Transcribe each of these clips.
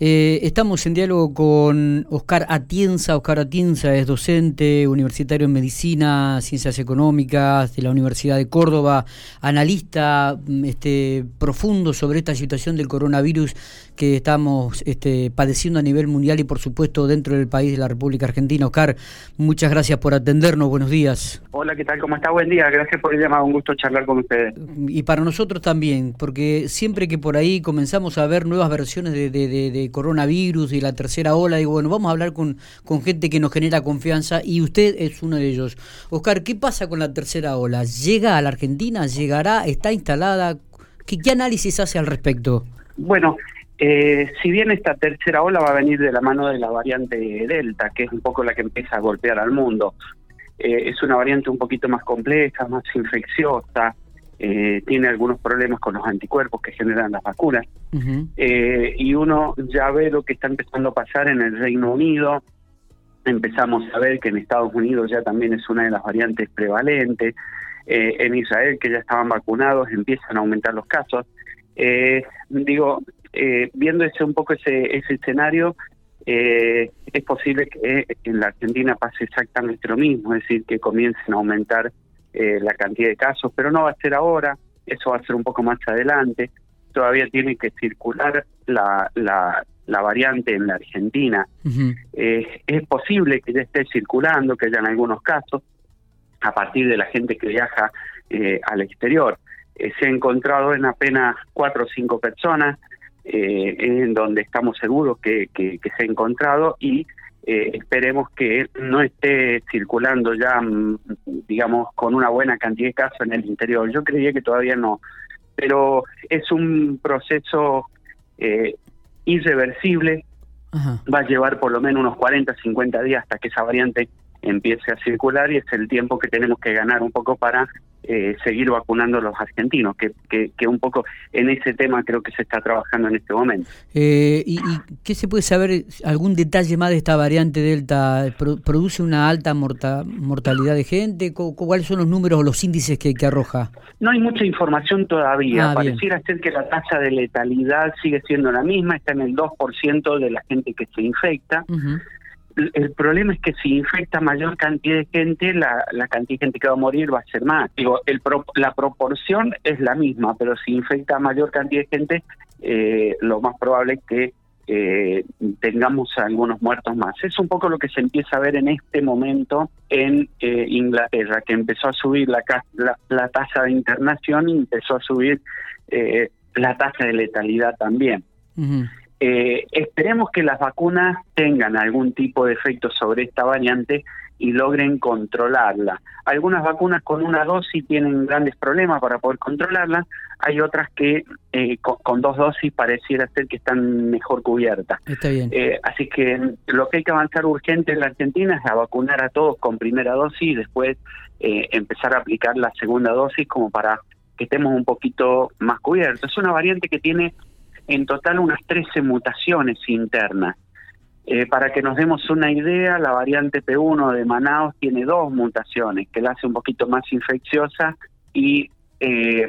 Eh, estamos en diálogo con Oscar Atienza. Oscar Atienza es docente universitario en medicina, ciencias económicas de la Universidad de Córdoba, analista mm, este, profundo sobre esta situación del coronavirus que estamos este, padeciendo a nivel mundial y por supuesto dentro del país de la República Argentina. Oscar, muchas gracias por atendernos. Buenos días. Hola, ¿qué tal? ¿Cómo está? Buen día. Gracias por el llamado. Un gusto charlar con ustedes. Y para nosotros también, porque siempre que por ahí comenzamos a ver nuevas versiones de, de, de coronavirus y la tercera ola, y bueno, vamos a hablar con, con gente que nos genera confianza y usted es uno de ellos. Oscar, ¿qué pasa con la tercera ola? ¿Llega a la Argentina? ¿Llegará? ¿Está instalada? ¿Qué, qué análisis hace al respecto? Bueno, eh, si bien esta tercera ola va a venir de la mano de la variante Delta, que es un poco la que empieza a golpear al mundo, eh, es una variante un poquito más compleja, más infecciosa, eh, tiene algunos problemas con los anticuerpos que generan las vacunas. eh, y uno ya ve lo que está empezando a pasar en el Reino Unido. Empezamos a ver que en Estados Unidos ya también es una de las variantes prevalentes. En Israel, que ya estaban vacunados, empiezan a aumentar los casos. Eh, digo, eh, viendo ese un poco ese, ese escenario, eh, es posible que en la Argentina pase exactamente lo mismo, es decir, que comiencen a aumentar eh, la cantidad de casos, pero no va a ser ahora, eso va a ser un poco más adelante. Todavía tiene que circular la, la, la variante en la Argentina. Eh, es posible que ya esté circulando, que haya en algunos casos, a partir de la gente que viaja eh, al exterior. Se ha encontrado en apenas cuatro o cinco personas, eh, en donde estamos seguros que, que, que se ha encontrado y eh, esperemos que no esté circulando ya, mm, digamos, con una buena cantidad de casos en el interior. Yo creía que todavía no, pero es un proceso eh, irreversible, Ajá. va a llevar por lo menos unos 40, 50 días hasta que esa variante empiece a circular y es el tiempo que tenemos que ganar un poco para eh, seguir vacunando a los argentinos, que, que, que un poco en ese tema creo que se está trabajando en este momento. Eh, y, ¿Y qué se puede saber? ¿Algún detalle más de esta variante Delta? Pro- ¿Produce una alta morta- mortalidad de gente? ¿Cu- ¿Cuáles son los números o los índices que, que arroja? No hay mucha información todavía. Ah, bien. Pareciera ser que la tasa de letalidad sigue siendo la misma, está en el 2% de la gente que se infecta. El problema es que si infecta mayor cantidad de gente, la, la cantidad de gente que va a morir va a ser más. Digo, el pro- la proporción es la misma, pero si infecta mayor cantidad de gente, eh, lo más probable es que eh, tengamos algunos muertos más. Es un poco lo que se empieza a ver en este momento en eh, Inglaterra, que empezó a subir la, la, la tasa de internación y empezó a subir eh, la tasa de letalidad también. Ujú. Eh, esperemos que las vacunas tengan algún tipo de efecto sobre esta variante y logren controlarla. Algunas vacunas con una dosis tienen grandes problemas para poder controlarla, hay otras que eh, con, con dos dosis pareciera ser que están mejor cubiertas. Está bien. Eh, así que lo que hay que avanzar urgente en la Argentina es a vacunar a todos con primera dosis y después eh, empezar a aplicar la segunda dosis como para que estemos un poquito más cubiertos. Es una variante que tiene en total unas 13 mutaciones internas. Eh, para que nos demos una idea, la variante P1 de Manaus tiene dos mutaciones que la hace un poquito más infecciosa y eh,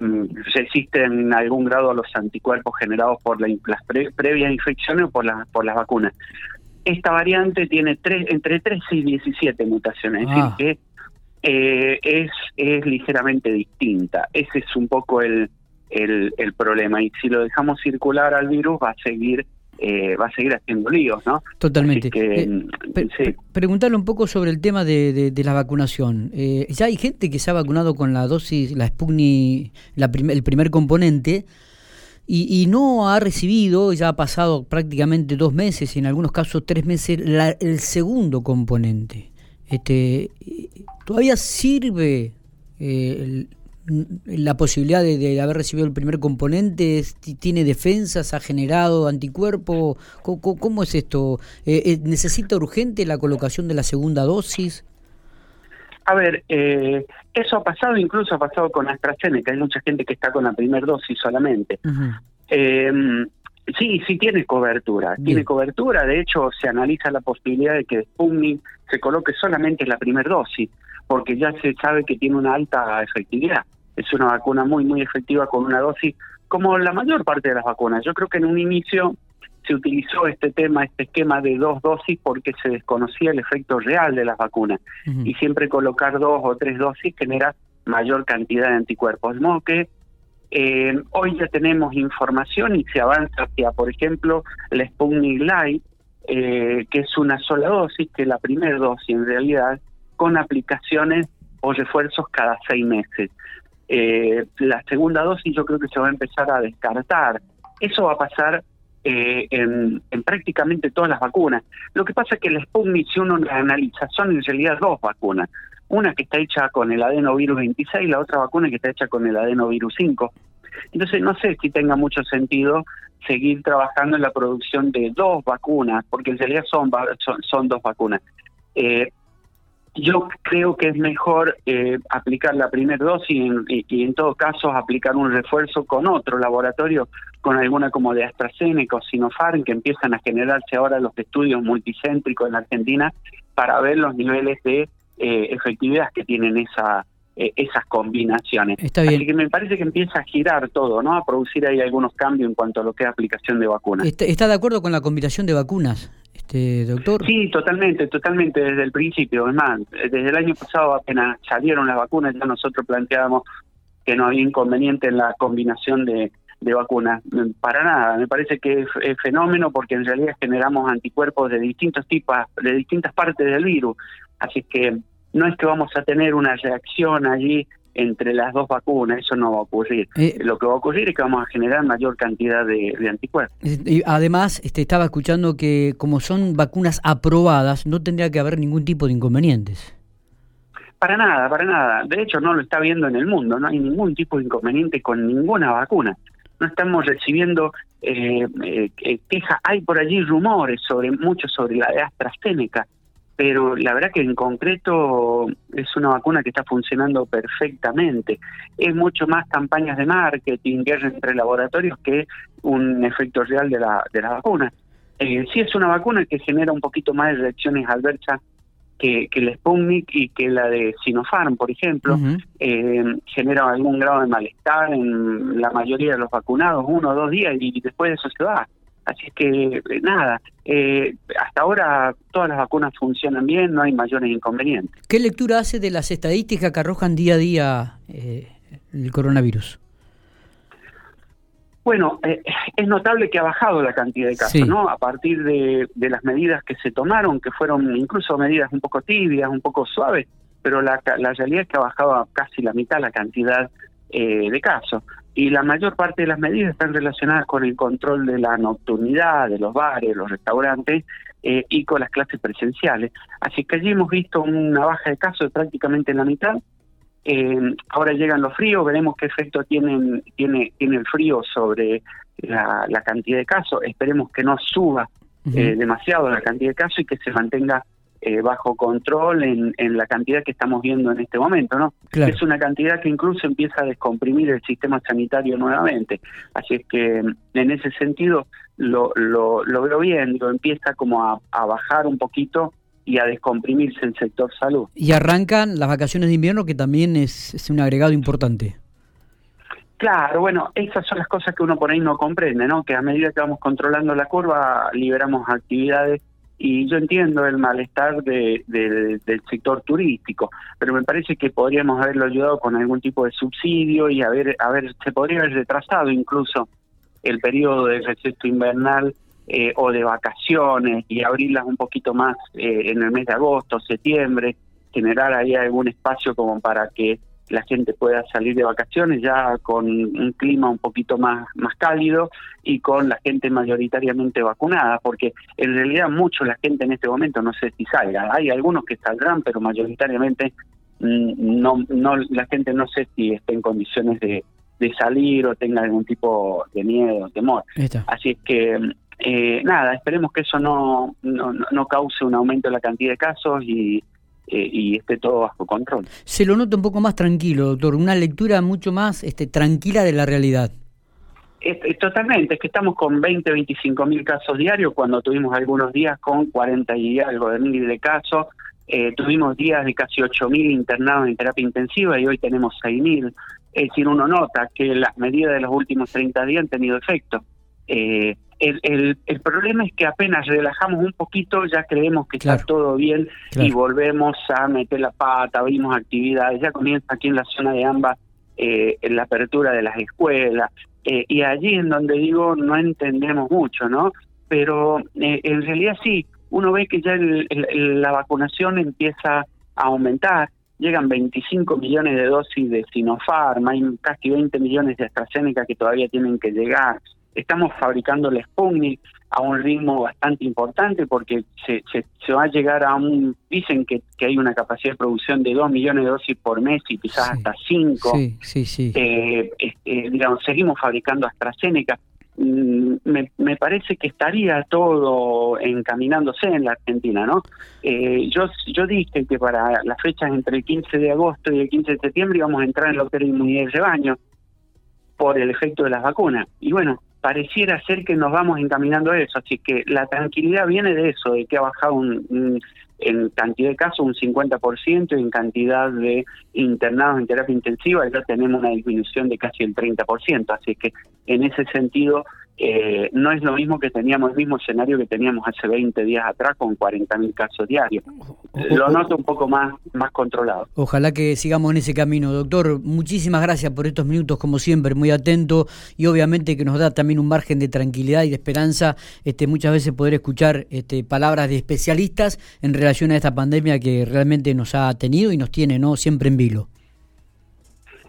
mm, resisten en algún grado a los anticuerpos generados por la, las pre- previas infecciones o por, las por las vacunas. Esta variante tiene tres, entre 13 y 17 mutaciones, es Ah. decir, que eh, es, es ligeramente distinta. Ese es un poco el, el, el problema. Y si lo dejamos circular al virus, va a seguir eh, va a seguir haciendo líos, ¿no? Totalmente. Que, Eh, mm, sí. preguntarle un poco sobre el tema de, de- de la vacunación. Eh, ya hay gente que se ha vacunado con la dosis, la Sputnik, la prim- el primer componente, y, y no ha recibido, ya ha pasado prácticamente dos meses, y en algunos casos tres meses, la- el segundo componente. Este, eh, ¿Todavía sirve eh, el- la posibilidad de, de haber recibido el primer componente? ¿Es- ti- ¿Tiene defensas? ¿Ha generado anticuerpo? ¿Cómo, cómo- es esto? Eh, eh, ¿Necesita urgente la colocación de la segunda dosis? A ver, eh, eso ha pasado, incluso ha pasado con AstraZeneca. Hay mucha gente que está con la primera dosis solamente. Eh, sí, sí tiene cobertura. Bien. Tiene cobertura. De hecho, se analiza la posibilidad de que Sputnik se coloque solamente la primera dosis, porque ya se sabe que tiene una alta efectividad. Es una vacuna muy, muy efectiva con una dosis, como la mayor parte de las vacunas. Yo creo que en un inicio se utilizó este tema, este esquema de dos dosis porque se desconocía el efecto real de las vacunas y siempre colocar dos o tres dosis genera mayor cantidad de anticuerpos. De modo que eh, hoy ya tenemos información y se avanza hacia, por ejemplo, la Sputnik Light, eh, que es una sola dosis, que es la primera dosis en realidad, con aplicaciones o refuerzos cada seis meses. Eh, la segunda dosis yo creo que se va a empezar a descartar. Eso va a pasar eh, en, prácticamente todas las vacunas. Lo que pasa es que la Sputnik, si uno la analiza, son en realidad dos vacunas. Una que está hecha con el adenovirus 26 y la otra vacuna que está hecha con el adenovirus 5. Entonces no sé si tenga mucho sentido seguir trabajando en la producción de dos vacunas, porque en realidad son, son, dos vacunas. Eh, yo creo que es mejor eh, aplicar la primera dosis y, en todo caso aplicar un refuerzo con otro laboratorio, con alguna como de AstraZeneca o Sinopharm, que empiezan a generarse ahora los estudios multicéntricos en Argentina para ver los niveles de eh, efectividad que tienen esa eh, esas combinaciones. Está bien. Así que me parece que empieza a girar todo, ¿no? A producir ahí algunos cambios en cuanto a lo que es aplicación de vacunas. ¿Está, de acuerdo con la combinación de vacunas? Este, doctor? Sí, totalmente, totalmente desde el principio. Es más, desde el año pasado apenas salieron las vacunas, ya nosotros planteábamos que no había inconveniente en la combinación de, de vacunas. Para nada, me parece que es, fenómeno porque en realidad generamos anticuerpos de distintos tipos, de distintas partes del virus. Así que no es que vamos a tener una reacción allí entre las dos vacunas, eso no va a ocurrir. Eh, Lo que va a ocurrir es que vamos a generar mayor cantidad de, anticuerpos. Y además, este, estaba escuchando que como son vacunas aprobadas, no tendría que haber ningún tipo de inconvenientes. Para nada, para nada. De hecho, no lo está viendo en el mundo. No hay ningún tipo de inconveniente con ninguna vacuna. No estamos recibiendo eh, eh, quejas. Hay por allí rumores sobre mucho sobre la de AstraZeneca pero la verdad que en concreto es una vacuna que está funcionando perfectamente. Es mucho más campañas de marketing, guerra entre laboratorios que un efecto real de la, de la vacuna. Eh, sí es una vacuna que genera un poquito más de reacciones adversas que, que la Sputnik y que la de Sinopharm, por ejemplo, eh, genera algún grado de malestar en la mayoría de los vacunados, uno o dos días, y después de eso se va. Así es que eh, nada, eh, hasta ahora todas las vacunas funcionan bien, no hay mayores inconvenientes. ¿Qué lectura hace de las estadísticas que arrojan día a día eh, el coronavirus? Bueno, es notable que ha bajado la cantidad de casos, ¿no? A partir de, las medidas que se tomaron, que fueron incluso medidas un poco tibias, un poco suaves, pero la, la realidad es que ha bajado a casi la mitad la cantidad de casos y la mayor parte de las medidas están relacionadas con el control de la nocturnidad, de los bares, los restaurantes eh, y con las clases presenciales. Así que allí hemos visto una baja de casos prácticamente en la mitad. Eh, ahora llegan los fríos, veremos qué efecto tienen, tiene, tiene el frío sobre la, cantidad de casos. Esperemos que no suba eh, demasiado la cantidad de casos y que se mantenga eh, bajo control en, en, la cantidad que estamos viendo en este momento, ¿no? Es una cantidad que incluso empieza a descomprimir el sistema sanitario nuevamente. Así es que en ese sentido lo, lo, lo veo bien, lo empieza como a, a bajar un poquito y a descomprimirse el sector salud. Y arrancan las vacaciones de invierno, que también es, es, un agregado importante. Claro, bueno, esas son las cosas que uno por ahí no comprende, ¿no? Que a medida que vamos controlando la curva, liberamos actividades y yo entiendo el malestar de, del sector turístico, pero me parece que podríamos haberlo ayudado con algún tipo de subsidio y haber, haber se podría haber retrasado incluso el periodo de receso invernal eh, o de vacaciones y abrirlas un poquito más eh, en el mes de agosto, septiembre, generar ahí algún espacio como para que la gente pueda salir de vacaciones ya con un clima un poquito más, más cálido y con la gente mayoritariamente vacunada, porque en realidad mucho la gente en este momento no sé si salga. Hay algunos que saldrán, pero mayoritariamente mm, no, no la gente no sé si está en condiciones de, de salir o tenga algún tipo de miedo o temor. Así es que eh, nada, esperemos que eso no, no, no cause un aumento en la cantidad de casos y y esté todo bajo control. Se lo nota un poco más tranquilo, doctor, una lectura mucho más este, tranquila de la realidad. totalmente, es que estamos con 20, 25 mil casos diarios, cuando tuvimos algunos días con 40 y algo de mil de casos, eh, tuvimos días de casi 8 mil internados en terapia intensiva y hoy tenemos 6 mil. Es decir, uno nota que las medidas de los últimos 30 días han tenido efecto. Eh, el, el, problema es que apenas relajamos un poquito ya creemos que está todo bien y volvemos a meter la pata, abrimos actividades, ya comienza aquí en la zona de ambas eh, en la apertura de las escuelas. Eh, y allí en donde digo no entendemos mucho, ¿no? Pero eh, en realidad sí, uno ve que ya la vacunación empieza a aumentar, llegan 25 millones de dosis de Sinopharm, hay casi 20 millones de AstraZeneca que todavía tienen que llegar, estamos fabricando el Sputnik a un ritmo bastante importante porque se, se, va a llegar a un, dicen que, que, hay una capacidad de producción de 2 millones de dosis por mes y quizás hasta 5. Sí, sí, sí. Eh, este, digamos, seguimos fabricando AstraZeneca. Mm, me, me, parece que estaría todo encaminándose en la Argentina, ¿no? Eh, yo, yo dije que para las fechas entre el 15 de agosto y el 15 de septiembre íbamos a entrar en lo que era inmunidad de rebaño por el efecto de las vacunas. Y bueno, pareciera ser que nos vamos encaminando a eso, así que la tranquilidad viene de eso, de que ha bajado un, en cantidad de casos un 50% y en cantidad de internados en terapia intensiva ya tenemos una disminución de casi el 30%, así que en ese sentido eh, no es lo mismo que teníamos, el mismo escenario que teníamos hace 20 días atrás con 40.000 casos diarios. Lo noto un poco más, más controlado. Ojalá que sigamos en ese camino. Doctor, muchísimas gracias por estos minutos, como siempre, muy atento y obviamente que nos da también un margen de tranquilidad y de esperanza este, muchas veces poder escuchar este, palabras de especialistas en relación a esta pandemia que realmente nos ha tenido y nos tiene no siempre en vilo.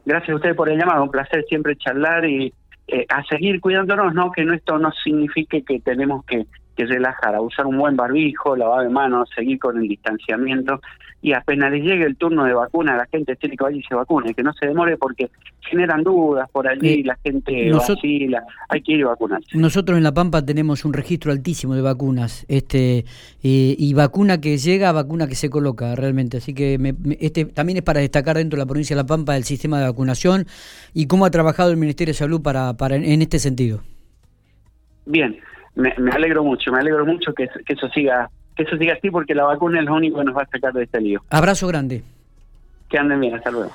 Gracias a usted por el llamado, un placer siempre charlar y eh, a seguir cuidándonos, no que esto no signifique que tenemos que, que relajar, a usar un buen barbijo, lavado de manos, seguir con el distanciamiento y apenas les llegue el turno de vacuna, la gente tiene que vaya y se vacune, que no se demore porque generan dudas por allí, la gente vacila, hay que ir a vacunarse. Nosotros en La Pampa tenemos un registro altísimo de vacunas, este y vacuna que llega, vacuna que se coloca realmente, así que este también es para destacar dentro de la provincia de La Pampa el sistema de vacunación y cómo ha trabajado el Ministerio de Salud para, para en este sentido. Bien, me, alegro mucho, me alegro mucho que, que eso siga que eso siga así porque la vacuna es lo único que nos va a sacar de este lío. Abrazo grande. Que anden bien, hasta luego.